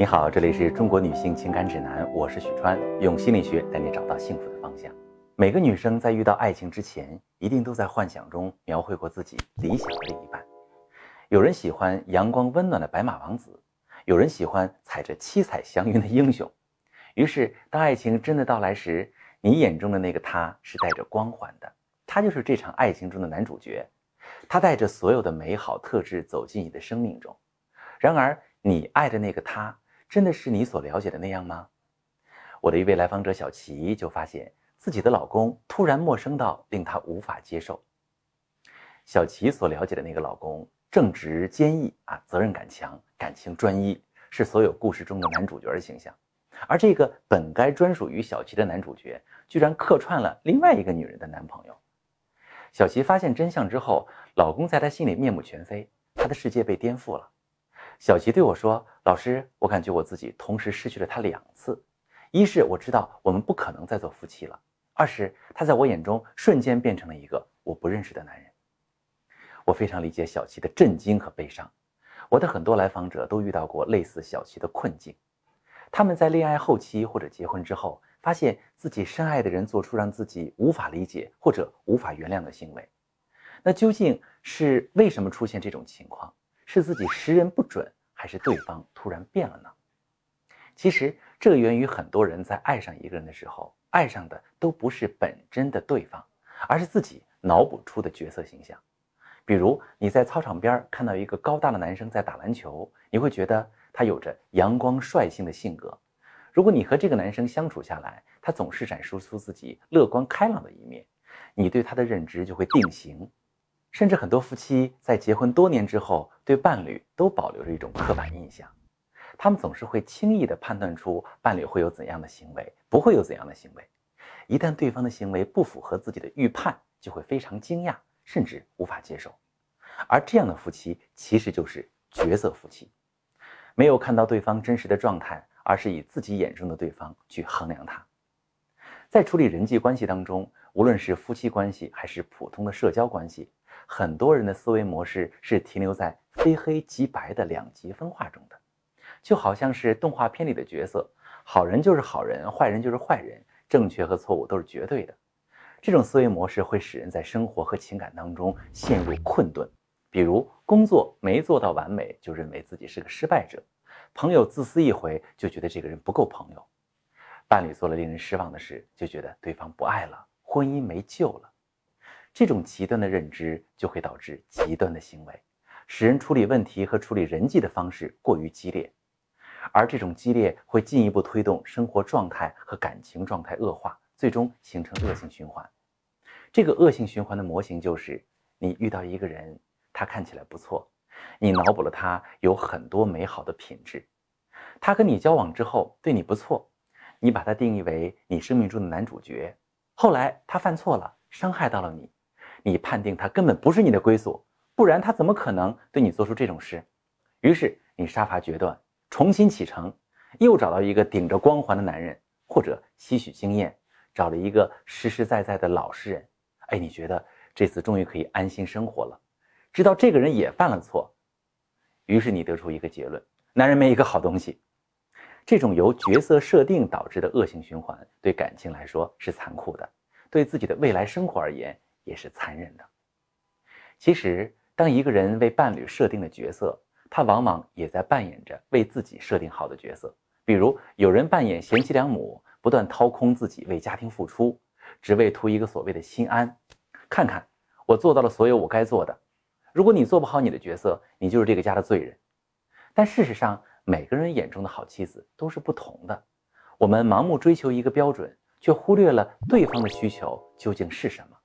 你好，这里是中国女性情感指南，我是许川，用心理学带你找到幸福的方向。每个女生在遇到爱情之前，一定都在幻想中描绘过自己理想的另一半。有人喜欢阳光温暖的白马王子，有人喜欢踩着七彩祥云的英雄。于是，当爱情真的到来时，你眼中的那个他是带着光环的，他就是这场爱情中的男主角，他带着所有的美好特质走进你的生命中。然而，你爱的那个他。真的是你所了解的那样吗？我的一位来访者小齐就发现自己的老公突然陌生到令她无法接受。小齐所了解的那个老公正直坚毅啊，责任感强，感情专一，是所有故事中的男主角的形象。而这个本该专属于小齐的男主角，居然客串了另外一个女人的男朋友。小齐发现真相之后，老公在她心里面目全非，她的世界被颠覆了。小齐对我说：“老师，我感觉我自己同时失去了他两次。一是我知道我们不可能再做夫妻了；二是他在我眼中瞬间变成了一个我不认识的男人。”我非常理解小齐的震惊和悲伤。我的很多来访者都遇到过类似小齐的困境。他们在恋爱后期或者结婚之后，发现自己深爱的人做出让自己无法理解或者无法原谅的行为。那究竟是为什么出现这种情况？是自己识人不准，还是对方突然变了呢？其实这源于很多人在爱上一个人的时候，爱上的都不是本真的对方，而是自己脑补出的角色形象。比如你在操场边看到一个高大的男生在打篮球，你会觉得他有着阳光率性的性格。如果你和这个男生相处下来，他总是展示出自己乐观开朗的一面，你对他的认知就会定型。甚至很多夫妻在结婚多年之后，对伴侣都保留着一种刻板印象，他们总是会轻易地判断出伴侣会有怎样的行为，不会有怎样的行为。一旦对方的行为不符合自己的预判，就会非常惊讶，甚至无法接受。而这样的夫妻其实就是角色夫妻，没有看到对方真实的状态，而是以自己眼中的对方去衡量他。在处理人际关系当中，无论是夫妻关系还是普通的社交关系。很多人的思维模式是停留在非黑即白的两极分化中的，就好像是动画片里的角色，好人就是好人，坏人就是坏人，正确和错误都是绝对的。这种思维模式会使人在生活和情感当中陷入困顿。比如工作没做到完美，就认为自己是个失败者；朋友自私一回，就觉得这个人不够朋友；伴侣做了令人失望的事，就觉得对方不爱了，婚姻没救了。这种极端的认知就会导致极端的行为，使人处理问题和处理人际的方式过于激烈，而这种激烈会进一步推动生活状态和感情状态恶化，最终形成恶性循环。这个恶性循环的模型就是：你遇到一个人，他看起来不错，你脑补了他有很多美好的品质，他跟你交往之后对你不错，你把他定义为你生命中的男主角，后来他犯错了，伤害到了你。你判定他根本不是你的归宿，不然他怎么可能对你做出这种事？于是你杀伐决断，重新启程，又找到一个顶着光环的男人，或者吸取经验，找了一个实实在在的老实人。哎，你觉得这次终于可以安心生活了？知道这个人也犯了错，于是你得出一个结论：男人没一个好东西。这种由角色设定导致的恶性循环，对感情来说是残酷的，对自己的未来生活而言。也是残忍的。其实，当一个人为伴侣设定的角色，他往往也在扮演着为自己设定好的角色。比如，有人扮演贤妻良母，不断掏空自己为家庭付出，只为图一个所谓的心安。看看，我做到了所有我该做的。如果你做不好你的角色，你就是这个家的罪人。但事实上，每个人眼中的好妻子都是不同的。我们盲目追求一个标准，却忽略了对方的需求究竟是什么。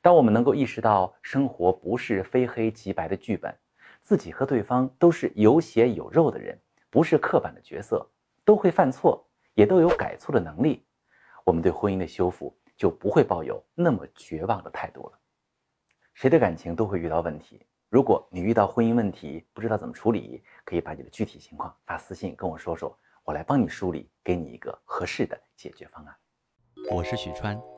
当我们能够意识到生活不是非黑即白的剧本，自己和对方都是有血有肉的人，不是刻板的角色，都会犯错，也都有改错的能力，我们对婚姻的修复就不会抱有那么绝望的态度了。谁的感情都会遇到问题，如果你遇到婚姻问题不知道怎么处理，可以把你的具体情况发私信跟我说说，我来帮你梳理，给你一个合适的解决方案。我是许川。